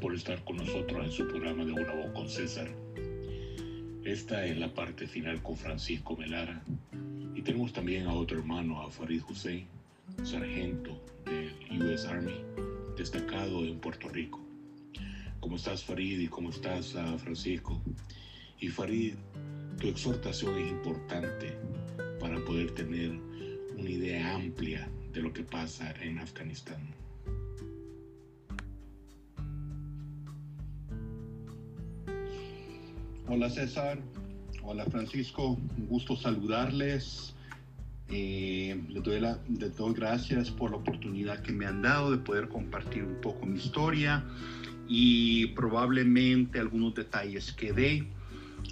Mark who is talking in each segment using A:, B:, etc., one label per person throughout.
A: por estar con nosotros en su programa de Una Voz con César. Esta es la parte final con Francisco Melara. Y tenemos también a otro hermano, a Farid Hussein, sargento del US Army, destacado en Puerto Rico. ¿Cómo estás, Farid? ¿Y cómo estás, ah, Francisco? Y Farid, tu exhortación es importante para poder tener una idea amplia de lo que pasa en Afganistán.
B: Hola César, hola Francisco, un gusto saludarles. Eh, les, doy la, gracias por la oportunidad que me han dado de poder compartir un poco mi historia y probablemente algunos detalles que dé.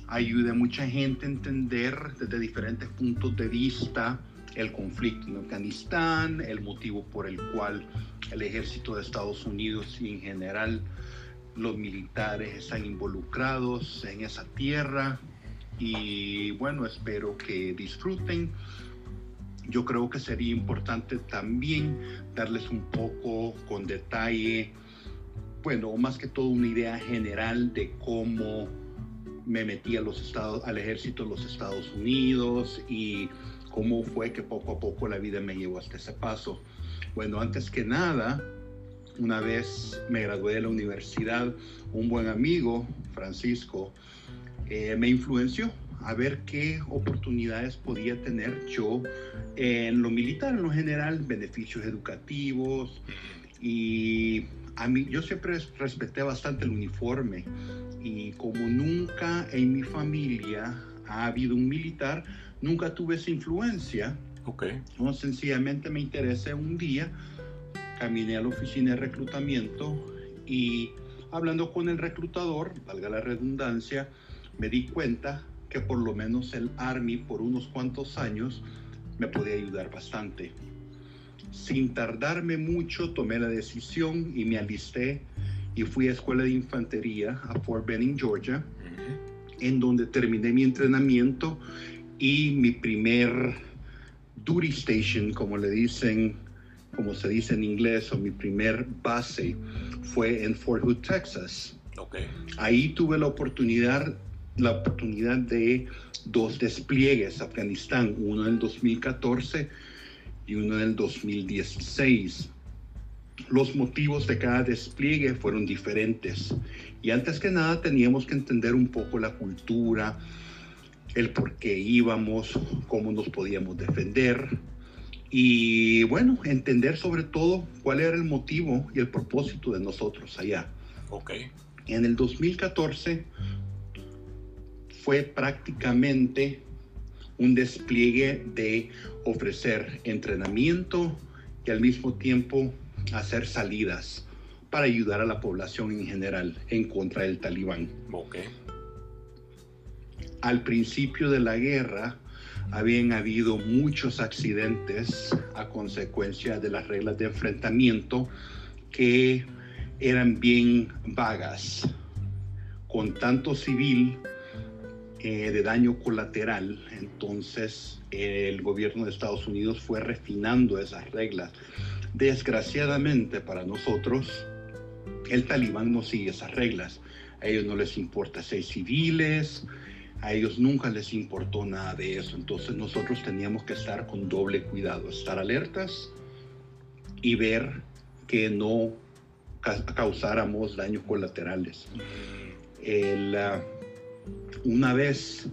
B: Ayude a mucha gente a entender desde diferentes puntos de vista el conflicto en Afganistán, el motivo por el cual el ejército de Estados Unidos y en general los militares están involucrados en esa tierra y bueno, espero que disfruten. Yo creo que sería importante también darles un poco con detalle, bueno, más que todo una idea general de cómo me metí a los estados, al ejército de los Estados Unidos y cómo fue que poco a poco la vida me llevó hasta ese paso. Bueno, antes que nada, una vez me gradué de la universidad, un buen amigo, Francisco, eh, me influenció a ver qué oportunidades podía tener yo en lo militar, en lo general, beneficios educativos y a mí yo siempre respeté bastante el uniforme y como nunca en mi familia ha habido un militar, nunca tuve esa influencia.
A: Ok.
B: No, sencillamente me interesé un día caminé a la oficina de reclutamiento y hablando con el reclutador, valga la redundancia, me di cuenta que por lo menos el Army por unos cuantos años me podía ayudar bastante. Sin tardarme mucho tomé la decisión y me alisté y fui a escuela de infantería a Fort Benning, Georgia, en donde terminé mi entrenamiento y mi primer duty station, como le dicen como se dice en inglés, o mi primer base fue en Fort Hood, Texas.
A: Okay.
B: Ahí tuve la oportunidad, la oportunidad de dos despliegues a Afganistán, uno en el 2014 y uno en el 2016. Los motivos de cada despliegue fueron diferentes y antes que nada teníamos que entender un poco la cultura, el por qué íbamos, cómo nos podíamos defender, y bueno, entender sobre todo cuál era el motivo y el propósito de nosotros allá.
A: Ok.
B: En el 2014 fue prácticamente un despliegue de ofrecer entrenamiento y al mismo tiempo hacer salidas para ayudar a la población en general en contra del talibán.
A: Ok.
B: Al principio de la guerra, habían habido muchos accidentes a consecuencia de las reglas de enfrentamiento que eran bien vagas, con tanto civil eh, de daño colateral. Entonces el gobierno de Estados Unidos fue refinando esas reglas. Desgraciadamente para nosotros, el talibán no sigue esas reglas. A ellos no les importa ser civiles, a ellos nunca les importó nada de eso. Entonces nosotros teníamos que estar con doble cuidado, estar alertas y ver que no causáramos daños colaterales. Ah, una vez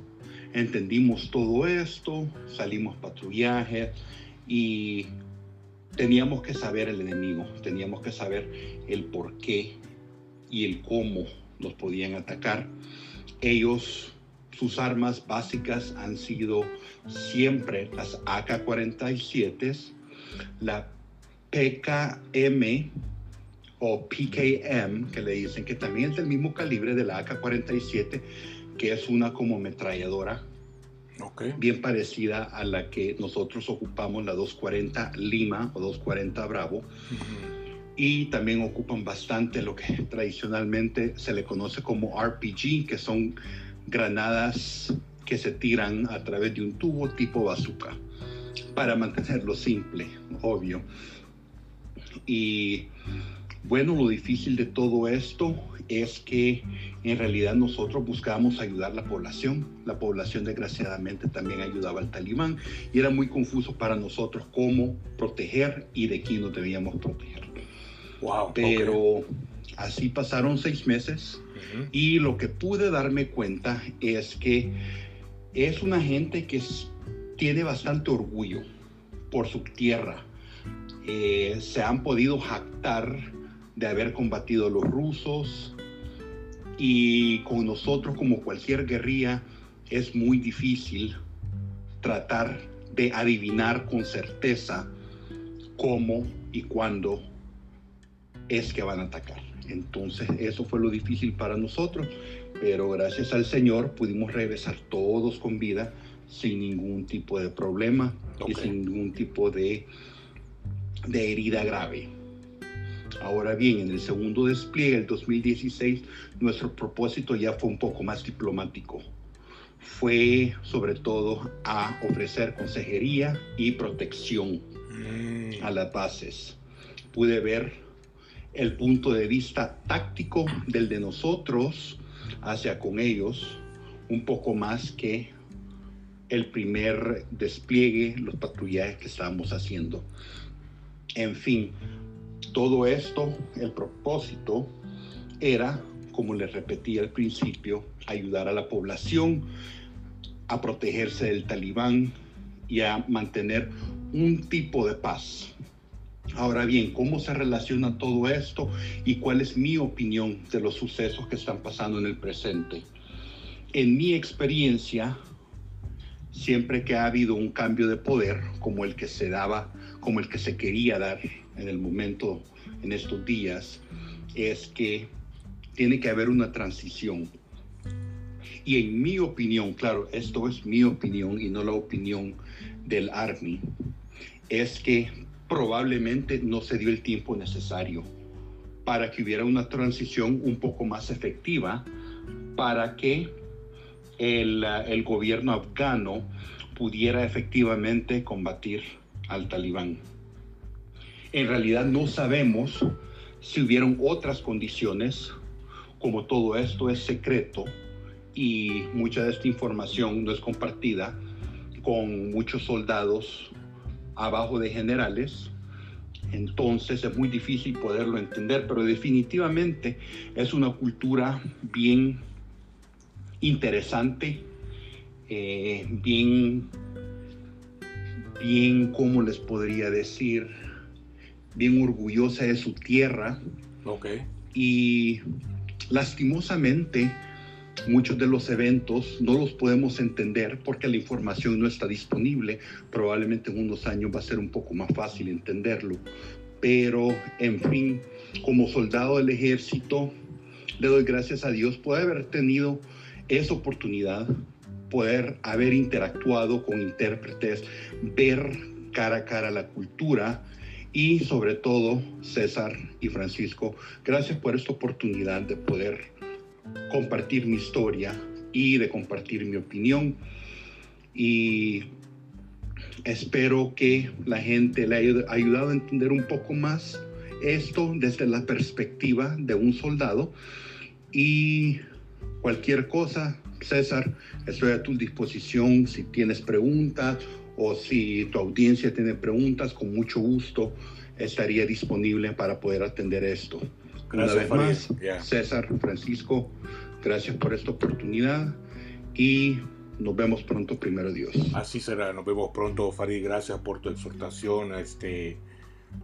B: entendimos todo esto, salimos patrullaje y teníamos que saber el enemigo, teníamos que saber el por qué y el cómo nos podían atacar. Ellos sus armas básicas han sido siempre las AK-47, la PKM o PKM, que le dicen que también es del mismo calibre de la AK-47, que es una como ametralladora bien parecida a la que nosotros ocupamos, la 240 Lima o 240 Bravo. Y también ocupan bastante lo que tradicionalmente se le conoce como RPG, que son granadas que se tiran a través de un tubo tipo bazooka para mantenerlo simple, obvio. Y Bueno, lo difícil de todo esto es que en realidad nosotros buscábamos ayudar a la población. La población desgraciadamente también ayudaba al talibán y era muy confuso para nosotros cómo proteger y de quién nos debíamos proteger.
C: Wow,
B: Pero así pasaron seis meses y lo que pude darme cuenta es que es una gente que tiene bastante orgullo por su tierra. Eh, se han podido jactar de haber combatido a los rusos y con nosotros como cualquier guerrilla es muy difícil tratar de adivinar con certeza cómo y cuándo es que van a atacar. Entonces eso fue lo difícil para nosotros, pero gracias al Señor pudimos regresar todos con vida sin ningún tipo de problema y sin ningún tipo de, de herida grave. Ahora bien, en el segundo despliegue, el 2016, nuestro propósito ya fue un poco más diplomático. Fue sobre todo a ofrecer consejería y protección mm. a las bases. Pude ver el punto de vista táctico del de nosotros hacia con ellos un poco más que el primer despliegue, los patrullajes que estábamos haciendo. En fin, todo esto, el propósito era, como les repetí al principio, ayudar a la población a protegerse del talibán y a mantener un tipo de paz. Ahora bien, ¿cómo se relaciona todo esto y cuál es mi opinión de los sucesos que están pasando en el presente? En mi experiencia, siempre que ha habido un cambio de poder como el que se daba, como el que se quería dar en el momento, en estos días, es que tiene que haber una transición. Y en mi opinión, claro, esto es mi opinión y no la opinión del Army, es que probablemente no se dio el tiempo necesario para que hubiera una transición un poco más efectiva, para que el, el gobierno afgano pudiera efectivamente combatir al talibán. En realidad no sabemos si hubieron otras condiciones, como todo esto es secreto y mucha de esta información no es compartida con muchos soldados abajo de generales, entonces es muy difícil poderlo entender, pero definitivamente es una cultura bien interesante, eh, bien, bien, ¿cómo les podría decir? Bien orgullosa de su tierra.
C: Okay.
B: Y lastimosamente, Muchos de los eventos no los podemos entender porque la información no está disponible. Probablemente en unos años va a ser un poco más fácil entenderlo. Pero, en fin, como soldado del ejército, le doy gracias a Dios por haber tenido esa oportunidad, poder haber interactuado con intérpretes, ver cara a cara la cultura y sobre todo César y Francisco, gracias por esta oportunidad de poder compartir mi historia y de compartir mi opinión. Y espero que la gente le haya ayudado a entender un poco más esto desde la perspectiva de un soldado. Y cualquier cosa, César, estoy a tu disposición si tienes preguntas o si tu audiencia tiene preguntas, con mucho gusto estaría disponible para poder atender esto. Gracias, Una vez más, César, Francisco, gracias por esta oportunidad y nos vemos pronto, primero Dios.
C: Así será, nos vemos pronto, Farid. Gracias por tu exhortación, este,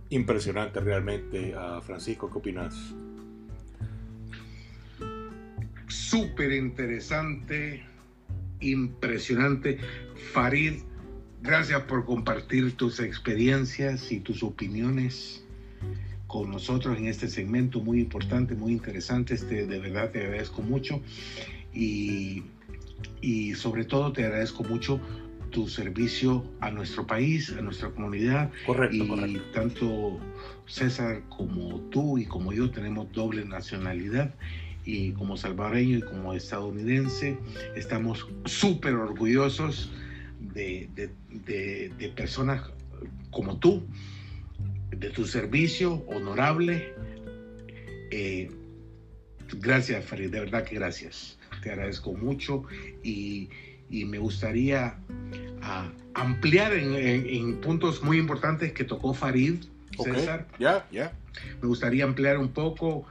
C: impresionante realmente. Uh, Francisco, ¿qué opinas?
D: Súper interesante, impresionante. Farid, gracias por compartir tus experiencias y tus opiniones con nosotros en este segmento muy importante, muy interesante. Este, de verdad te agradezco mucho y, y sobre todo te agradezco mucho tu servicio a nuestro país, a nuestra comunidad.
C: Correcto,
D: y tanto César como tú y como yo tenemos doble nacionalidad y como salvadoreño y como estadounidense estamos súper orgullosos de, de, de, de personas como tú de tu servicio honorable Eh, gracias, Farid, de verdad que gracias. Te agradezco mucho y, y me gustaría uh, ampliar en, en, en, puntos muy importantes que tocó Farid,
C: Ok,
D: César.
C: Ya, ya.
D: Me gustaría ampliar un poco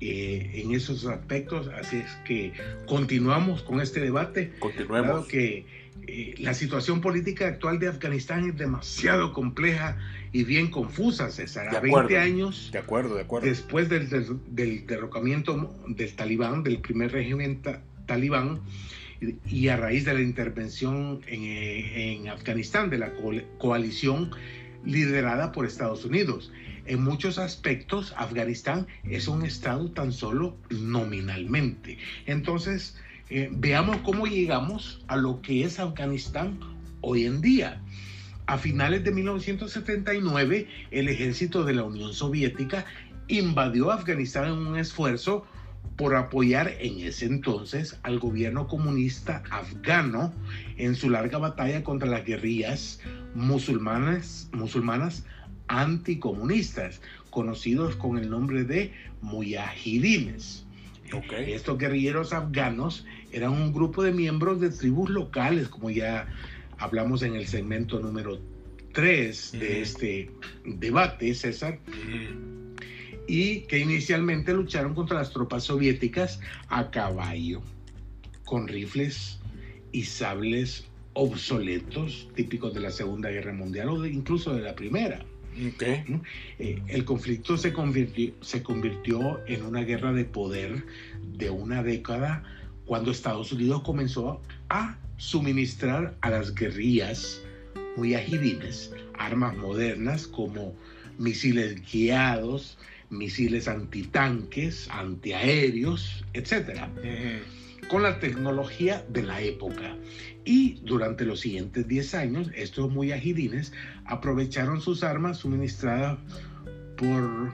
D: eh, en esos aspectos, así es que continuamos con este debate. Dado
C: Continuemos.
D: que eh, la situación política actual de Afganistán es demasiado compleja y bien confusa, César.
C: De
D: A
C: acuerdo.
D: 20 años
C: De acuerdo, de acuerdo.
D: después del, del- del derrocamiento del talibán, del primer régimen ta- talibán, y, y a raíz de la intervención en, eh, en Afganistán de la co- coalición liderada por Estados Unidos. En muchos aspectos, Afganistán es un estado tan solo nominalmente. Entonces, eh, veamos cómo llegamos a lo que es Afganistán hoy en día. A finales de 1979, el ejército de la Unión Soviética invadió Afganistán en un esfuerzo por apoyar en ese entonces al gobierno comunista afgano en su larga batalla contra las guerrillas musulmanas, musulmanas anticomunistas, conocidos con el nombre de mujahidines. Estos guerrilleros afganos eran un grupo de miembros de tribus locales, como ya hablamos en el segmento número 3 de
C: Ujú.
D: este debate, César,
C: Mm,
D: y que inicialmente lucharon contra las tropas soviéticas a caballo, con rifles y sables obsoletos, típicos de la Segunda Guerra Mundial o de- incluso de la Primera.
C: Ok.
D: Eh, el conflicto se convirtió, se convirtió en una guerra de poder de una década cuando Estados Unidos comenzó a suministrar a las guerrillas mujahidines armas modernas como misiles guiados, misiles antitanques, antiaéreos, etcétera
C: Ujú.
D: con la tecnología de la época. Y durante los siguientes 10 años, estos mujahidines aprovecharon sus armas suministradas por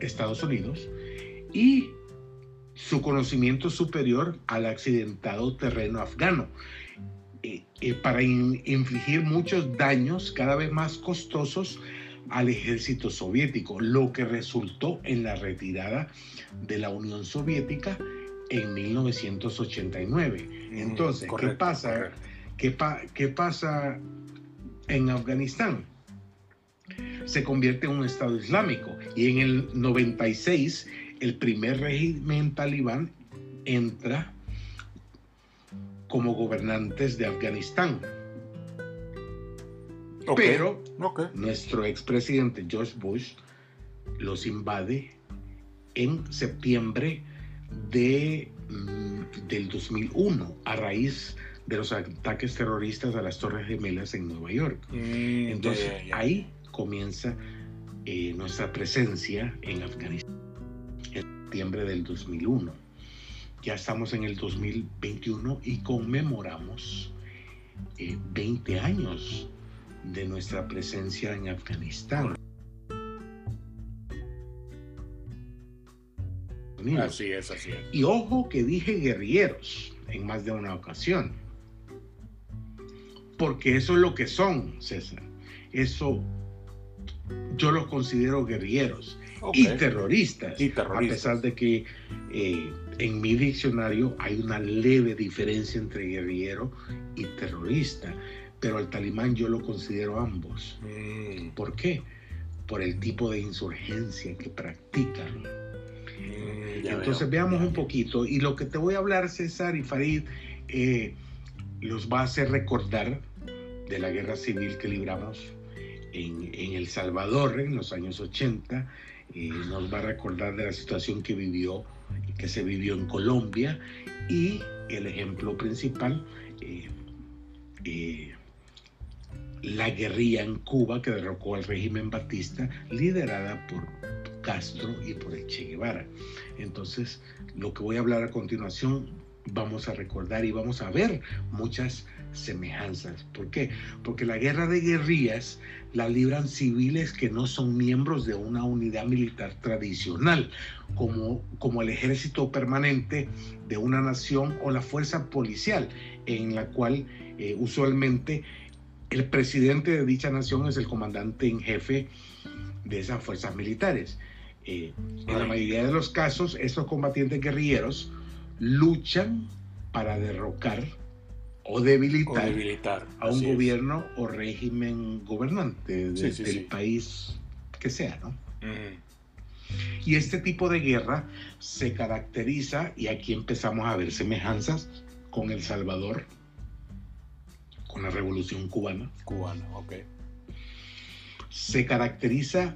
D: Estados Unidos y su conocimiento superior al accidentado terreno afgano eh, eh, para in- infligir muchos daños cada vez más costosos al ejército soviético, lo que resultó en la retirada de la Unión Soviética en 1989. Entonces, ¿qué
C: Mm,
D: pasa? ¿Qué, pa- qué pasa en Afganistán? Se convierte en un Estado islámico y en el 96 el primer régimen talibán entra como gobernantes de Afganistán. Pero nuestro expresidente George Bush los invade en septiembre de, mm, del 2001 a raíz de los ataques terroristas a las Torres Gemelas en Nueva York.
C: Mm,
D: Entonces ahí comienza eh, nuestra presencia en Afganistán en septiembre del 2001. Ya estamos en el 2021 y conmemoramos eh, 20 años de nuestra presencia en Afganistán.
C: Así es, así es.
D: Y ojo que dije guerrilleros en más de una ocasión. Porque eso es lo que son, César. Eso yo los considero guerrilleros y terroristas.
C: Y
D: A
C: terroristas.
D: pesar de que eh, en mi diccionario hay una leve diferencia entre guerrillero y terrorista. Pero al talibán yo lo considero ambos.
C: Mm,
D: ¿Por qué? Por el tipo de insurgencia que practican.
C: mm,
D: Entonces
C: veo,
D: veamos un poquito. Y lo que te voy a hablar, César y Farid, eh, los va a hacer recordar de la guerra civil que libramos en, en El Salvador en los años 80. eh, nos va a recordar de la situación que vivió, que se vivió en Colombia. Y el ejemplo principal, eh, eh, la guerrilla en Cuba que derrocó al régimen batista, liderada por Castro y por Che Guevara. Entonces, lo que voy a hablar a continuación, vamos a recordar y vamos a ver muchas semejanzas. ¿Por qué? Porque la guerra de guerrillas la libran civiles que no son miembros de una unidad militar tradicional, como, como el ejército permanente de una nación o la fuerza policial, en la cual eh, usualmente el presidente de dicha nación es el comandante en jefe de esas fuerzas militares. Eh, en la mayoría de los casos, estos combatientes guerrilleros luchan para derrocar o debilitar, a un gobierno o régimen gobernante del país que sea, ¿no? Y este tipo de guerra se caracteriza, y aquí empezamos a ver semejanzas con El Salvador, con la Revolución Cubana.
C: Cubana, ok.
D: Se caracteriza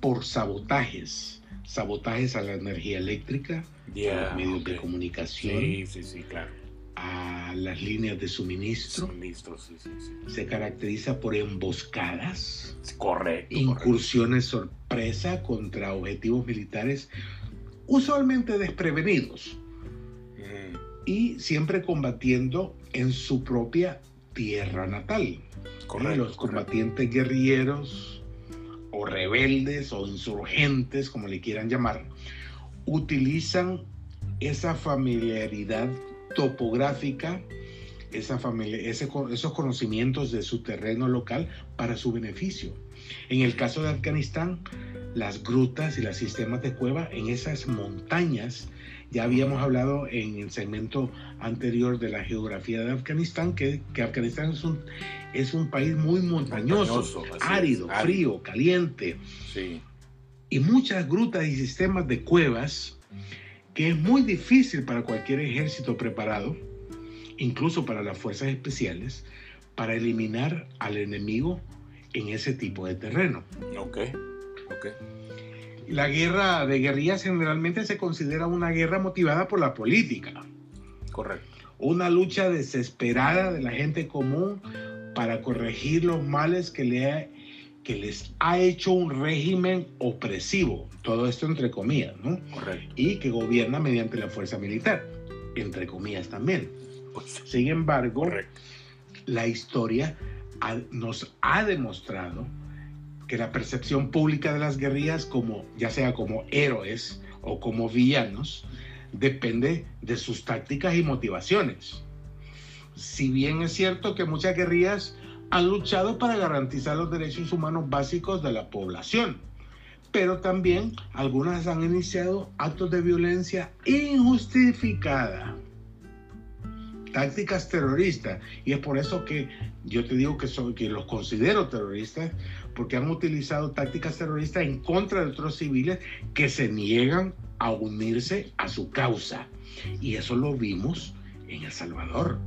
D: por sabotajes, sabotajes a la energía eléctrica, a los medios de comunicación,
C: sí, sí, sí, claro.
D: A las líneas de suministro.
C: Suministro, sí, sí, sí.
D: Se caracteriza por emboscadas,
C: correcto,
D: incursiones sorpresa contra objetivos militares usualmente desprevenidos y siempre combatiendo en su propia tierra natal.
C: Correcto,
D: los combatientes guerrilleros o rebeldes o insurgentes, como le quieran llamar, utilizan esa familiaridad topográfica, esa familia, esos conocimientos de su terreno local para su beneficio. En el caso de Afganistán, las grutas y los sistemas de cueva en esas montañas ya habíamos hablado en el segmento anterior de la geografía de Afganistán que, que Afganistán es un, es un país muy montañoso, árido, frío, caliente. Y muchas grutas y sistemas de cuevas que es muy difícil para cualquier ejército preparado, incluso para las fuerzas especiales, para eliminar al enemigo en ese tipo de terreno.
C: Ok, ok.
D: La guerra de guerrillas generalmente se considera una guerra motivada por la política.
C: Correcto.
D: Una lucha desesperada de la gente común para corregir los males que, le que les ha hecho un régimen opresivo. Todo esto entre comillas, ¿no?
C: Correcto.
D: Y que gobierna mediante la fuerza militar, entre comillas también. Pues, Sin embargo, la historia nos ha demostrado que la percepción pública de las guerrillas, como, ya sea como héroes o como villanos, depende de sus tácticas y motivaciones. Si bien es cierto que muchas guerrillas han luchado para garantizar los derechos humanos básicos de la población, pero también algunas han iniciado actos de violencia injustificada, tácticas terroristas, y es por eso que yo te digo que, soy, que los considero terroristas, porque han utilizado tácticas terroristas en contra de otros civiles que se niegan a unirse a su causa. Y eso lo vimos en El Salvador.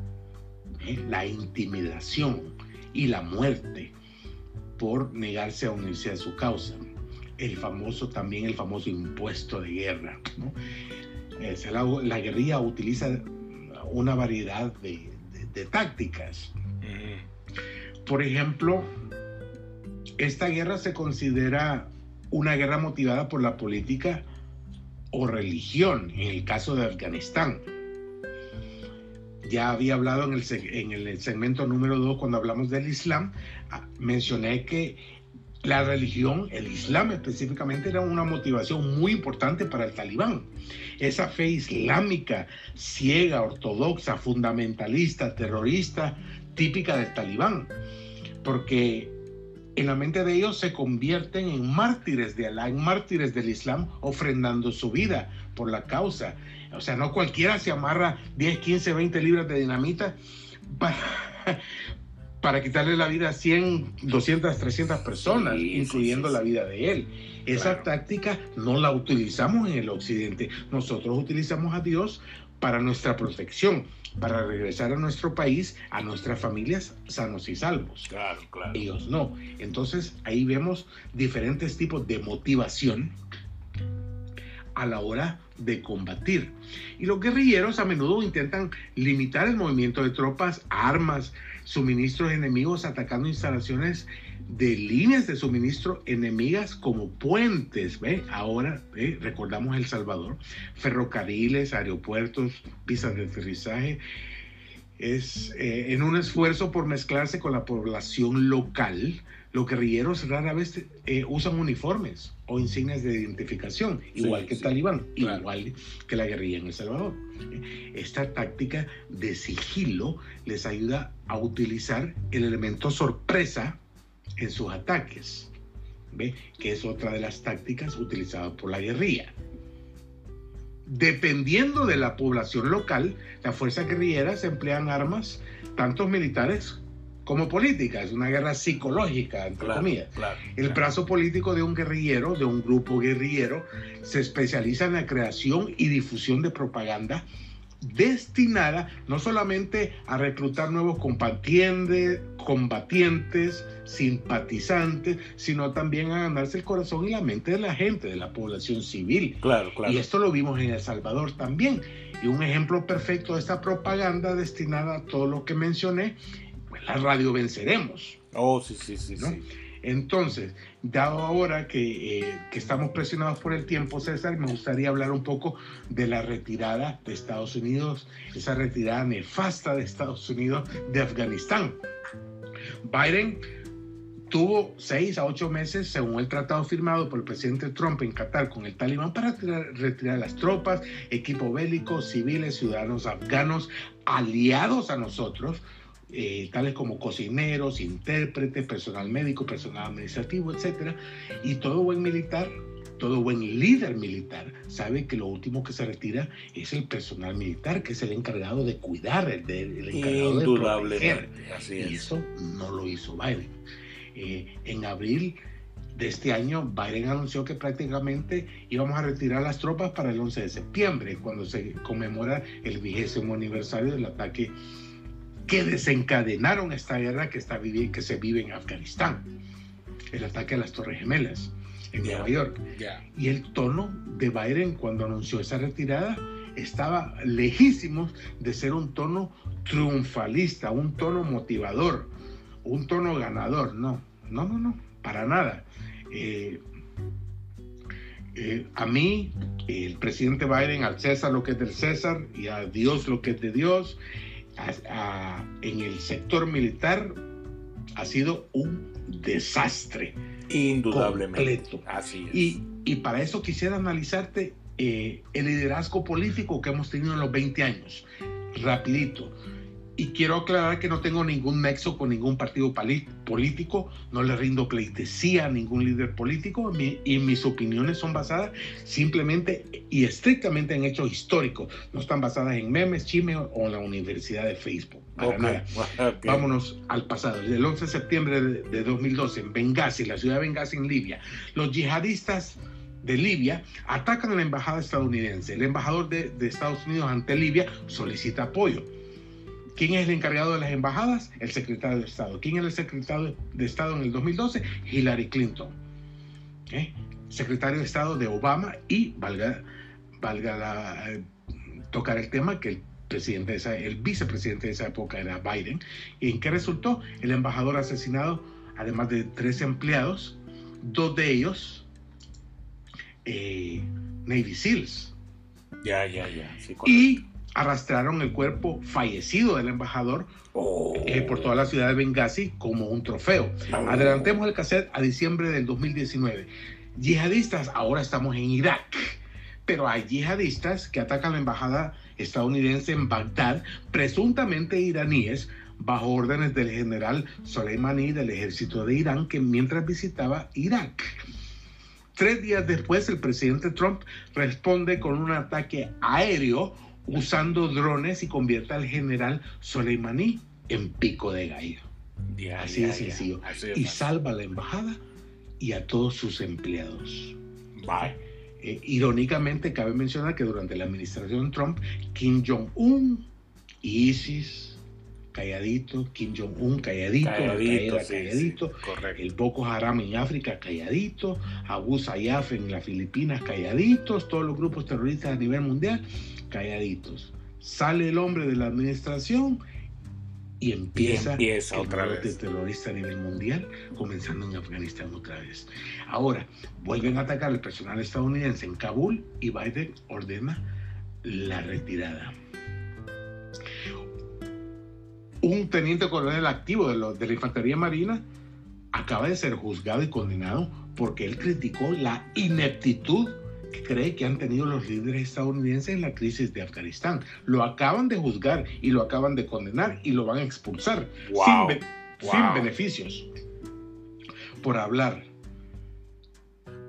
D: ¿eh? La intimidación y la muerte por negarse a unirse a su causa. El famoso también, el famoso impuesto de guerra. La, guerrilla utiliza una variedad de, tácticas. Por ejemplo, esta guerra se considera una guerra motivada por la política o religión, en el caso de Afganistán. Ya había hablado en el, segmento número 2 cuando hablamos del Islam, ah, mencioné que la religión, el Islam específicamente, era una motivación muy importante para el talibán. Esa fe islámica, ciega, ortodoxa, fundamentalista, terrorista, típica del talibán. Porque en la mente de ellos se convierten en mártires de Alá, en mártires del Islam, ofrendando su vida por la causa. O sea, no cualquiera se amarra 10, 15, 20 libras de dinamita para, para quitarle la vida a 100, 200, 300 personas, incluyendo la vida de él. Esa táctica no la utilizamos en el occidente. Nosotros utilizamos a Dios para nuestra protección para regresar a nuestro país, a nuestras familias sanos y salvos.
C: Claro, claro.
D: Ellos no. Entonces ahí vemos diferentes tipos de motivación a la hora de combatir. Y los guerrilleros a menudo intentan limitar el movimiento de tropas, armas, suministros enemigos atacando instalaciones de líneas de suministro enemigas como puentes, ¿ve? Ahora recordamos El Salvador, ferrocarriles, aeropuertos, pistas de aterrizaje, es eh, en un esfuerzo por mezclarse con la población local. Los guerrilleros rara vez eh, usan uniformes o insignias de identificación, igual que Talibán, igual que la guerrilla en El Salvador. Esta táctica de sigilo les ayuda a utilizar el elemento sorpresa en sus ataques. ¿ve? que es otra de las tácticas utilizadas por la guerrilla. Dependiendo de la población local, las fuerzas guerrilleras emplean armas, tanto militares como políticas, una guerra psicológica, entre
C: Claro,
D: comillas.
C: claro,
D: El
C: claro.
D: brazo político de un guerrillero, de un grupo guerrillero, se especializa en la creación y difusión de propaganda destinada no solamente a reclutar nuevos combatientes, combatientes, simpatizantes, sino también a ganarse el corazón y la mente de la gente, de la población civil.
C: Claro, claro.
D: Y esto lo vimos en El Salvador también. Y un ejemplo perfecto de esta propaganda destinada a todo lo que mencioné, pues la radio Venceremos.
C: Oh, sí, sí, sí,
D: ¿no?
C: sí.
D: Entonces, dado ahora que, eh, que estamos presionados por el tiempo, César, me gustaría hablar un poco de la retirada de Estados Unidos, esa retirada nefasta de Estados Unidos de Afganistán. Biden tuvo seis a ocho meses, según el tratado firmado por el presidente Trump en Qatar con el talibán, para retirar, retirar las tropas, equipo bélico, civiles, ciudadanos afganos, aliados a nosotros, eh, tales como cocineros, intérpretes, personal médico, personal administrativo, etc. Y todo buen militar, todo buen líder militar sabe que lo último que se retira es el personal militar, que es el encargado de cuidar, el, de- el encargado de proteger.
C: Así
D: Y
C: es.
D: eso no lo hizo Biden. Eh, en abril de este año, Biden anunció que prácticamente íbamos a retirar las tropas para el 11 de septiembre, cuando se conmemora el vigésimo aniversario del ataque que desencadenaron esta guerra que, está vivi- que se vive en Afganistán, el ataque a las Torres Gemelas en. Nueva York. Y el tono de Biden cuando anunció esa retirada estaba lejísimos de ser un tono triunfalista, un tono motivador, un tono ganador. No, no, no, no, para nada. Eh, eh, a mí, el presidente Biden, al César lo que es del César y a Dios lo que es de Dios, a- a- en el sector militar ha sido un desastre.
C: Indudablemente.
D: Completo.
C: Así es.
D: Y, y para eso quisiera analizarte eh, el liderazgo político que hemos tenido en los 20 años, rapidito. Y quiero aclarar que no tengo ningún nexo con ningún partido político, no le rindo pleitesía a ningún líder político mi- y mis opiniones son basadas simplemente y estrictamente en hechos históricos, no están basadas en memes, chismes o en la universidad de Facebook. Para nada. Vámonos al pasado. El 11 de septiembre de, de 2012, en Benghazi, la ciudad de Benghazi en Libia, los yihadistas de Libia atacan a la embajada estadounidense. El embajador de, de Estados Unidos ante Libia solicita apoyo. ¿Quién es el encargado de las embajadas? El secretario de Estado. ¿Quién era el secretario de Estado en el 2012? Hillary Clinton. ¿Eh? Secretario de Estado de Obama y, valga, valga la, eh, tocar el tema, que el presidente de esa- el vicepresidente de esa época era Biden. ¿Y en qué resultó? El embajador asesinado, además de tres empleados, dos de ellos eh, Navy SEALs.
C: Ya, ya, ya. Sí.
D: Y arrastraron el cuerpo fallecido del embajador
C: Oh.
D: eh, por toda la ciudad de Benghazi como un trofeo.
C: Oh.
D: Adelantemos el cassette a diciembre del 2019. Yihadistas, ahora estamos en Irak, pero hay yihadistas que atacan la embajada estadounidense en Bagdad, presuntamente iraníes, bajo órdenes del general Soleimani del ejército de Irán, que mientras visitaba Irak. Tres días después, el presidente Trump responde con un ataque aéreo usando drones y convierte al general Soleimani en pico de gallo
C: Ya,
D: así
C: ya,
D: de
C: ya.
D: sencillo.
C: Así
D: y salva a la embajada y a todos sus empleados.
C: Bye.
D: Eh, irónicamente, cabe mencionar que durante la administración Trump, Kim Jong-un y ISIS, calladito, Kim Jong-un calladito,
C: Calladito, sí,
D: calladito,
C: sí,
D: el Boko Haram en África calladito, Abu Sayyaf en las Filipinas calladitos, todos los grupos terroristas a nivel mundial calladitos. Sale el hombre de la administración y empieza,
C: empieza
D: el
C: otra vez.
D: terrorista a nivel mundial, comenzando en Afganistán otra vez. Ahora, vuelven a atacar al personal estadounidense en Kabul y Biden ordena la retirada. Un teniente coronel activo de, de la Infantería Marina acaba de ser juzgado y condenado porque él criticó la ineptitud cree que han tenido los líderes estadounidenses en la crisis de Afganistán. Lo acaban de juzgar y lo acaban de condenar y lo van a expulsar
C: Wow.
D: sin, be-
C: Wow.
D: sin beneficios por hablar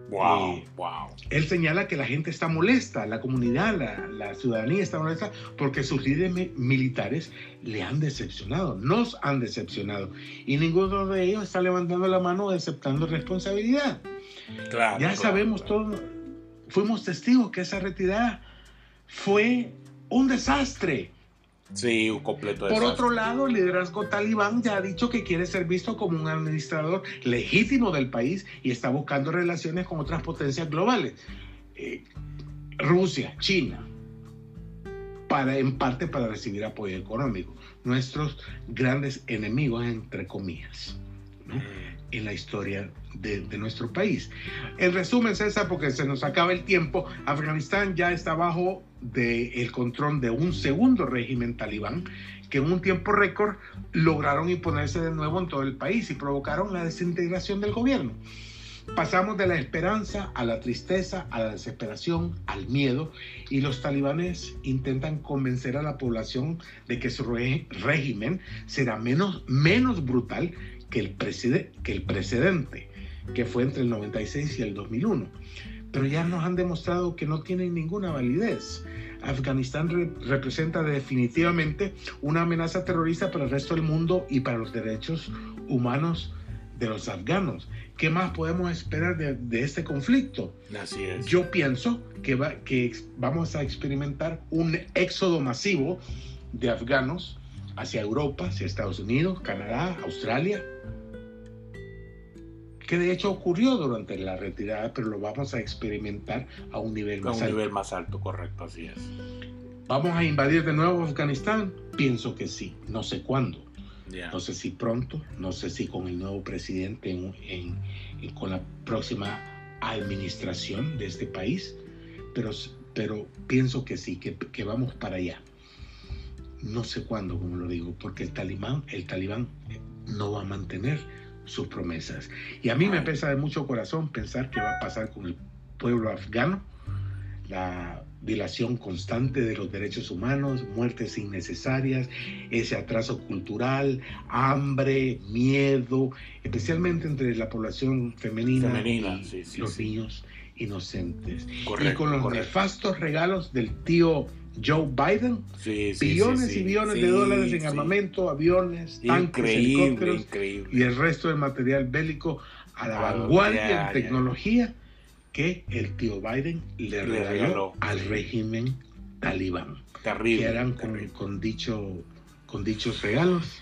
C: Wow, wow.
D: Él señala que la gente está molesta, la comunidad, la, la ciudadanía está molesta porque sus líderes militares le han decepcionado, nos han decepcionado. Y ninguno de ellos está levantando la mano aceptando responsabilidad.
C: Claro,
D: ya sabemos todos, fuimos testigos que esa retirada fue un desastre.
C: Sí, un completo
D: Por otro lado, el liderazgo talibán ya ha dicho que quiere ser visto como un administrador legítimo del país y está buscando relaciones con otras potencias globales. Eh, Rusia, China, para, en parte para recibir apoyo económico. Nuestros grandes enemigos, entre comillas, ¿no? Mm. en la historia de, nuestro país. En resumen, César, porque se nos acaba el tiempo, Afganistán ya está bajo del control de un segundo régimen talibán que en un tiempo récord lograron imponerse de nuevo en todo el país y provocaron la desintegración del gobierno. Pasamos de la esperanza a la tristeza, a la desesperación, al miedo y los talibanes intentan convencer a la población de que su régimen será menos, menos brutal que el, que el precedente, que fue entre el 96 y el 2001 pero ya nos han demostrado que no tienen ninguna validez. Afganistán re representa definitivamente una amenaza terrorista para el resto del mundo y para los derechos humanos de los afganos. ¿Qué más podemos esperar de, de este conflicto?
C: Así es.
D: Yo pienso que, va, que vamos a experimentar un éxodo masivo de afganos hacia Europa, hacia Estados Unidos, Canadá, Australia, que de hecho ocurrió durante la retirada, pero lo vamos a experimentar a un nivel más
C: a un
D: alto.
C: nivel más alto, correcto, así es.
D: ¿Vamos a invadir de nuevo Afganistán? Pienso que sí, no sé cuándo.
C: Yeah.
D: No sé si pronto, no sé si con el nuevo presidente, en, en, en, con la próxima administración de este país, pero, pero pienso que sí, que, que vamos para allá. No sé cuándo, como lo digo, porque el talibán, el talibán no va a mantener sus promesas. Y a mí me pesa de mucho corazón pensar qué va a pasar con el pueblo afgano, la violación constante de los derechos humanos, muertes innecesarias, ese atraso cultural, hambre, miedo, especialmente entre la población femenina,
C: Femenina,
D: y
C: sí, sí,
D: los
C: sí.
D: niños inocentes.
C: Correcto,
D: y con los
C: correcto.
D: nefastos regalos del tío Joe Biden,
C: Sí, sí,
D: billones
C: sí,
D: y billones de dólares en armamento, aviones, tanques,
C: Increíble,
D: helicópteros
C: increíble.
D: y el resto del material bélico a la
C: Ah,
D: vanguardia
C: ya,
D: en tecnología que el tío Biden le,
C: Le
D: regaló,
C: regaló,
D: al régimen talibán.
C: Terrible.
D: que eran con, con dicho, con dichos regalos,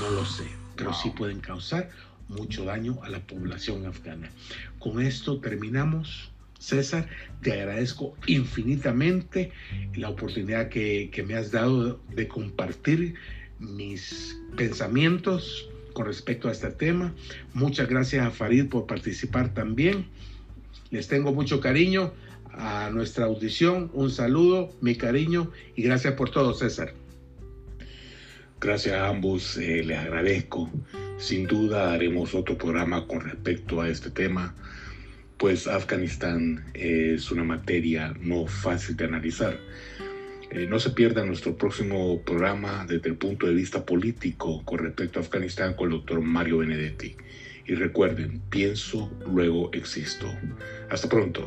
D: no lo sé, pero
C: Wow.
D: sí pueden causar mucho daño a la población afgana. Con esto terminamos. César, te agradezco infinitamente la oportunidad que, que me has dado de compartir mis pensamientos con respecto a este tema. Muchas gracias a Farid por participar también. Les tengo mucho cariño a nuestra audición. Un saludo, mi cariño y gracias por todo, César.
A: Gracias a ambos, eh, les agradezco. Sin duda haremos otro programa con respecto a este tema, pues Afganistán es una materia no fácil de analizar. Eh, no se pierda nuestro próximo programa desde el punto de vista político con respecto a Afganistán con el doctor Mario Benedetti. Y recuerden, pienso, luego existo. Hasta pronto.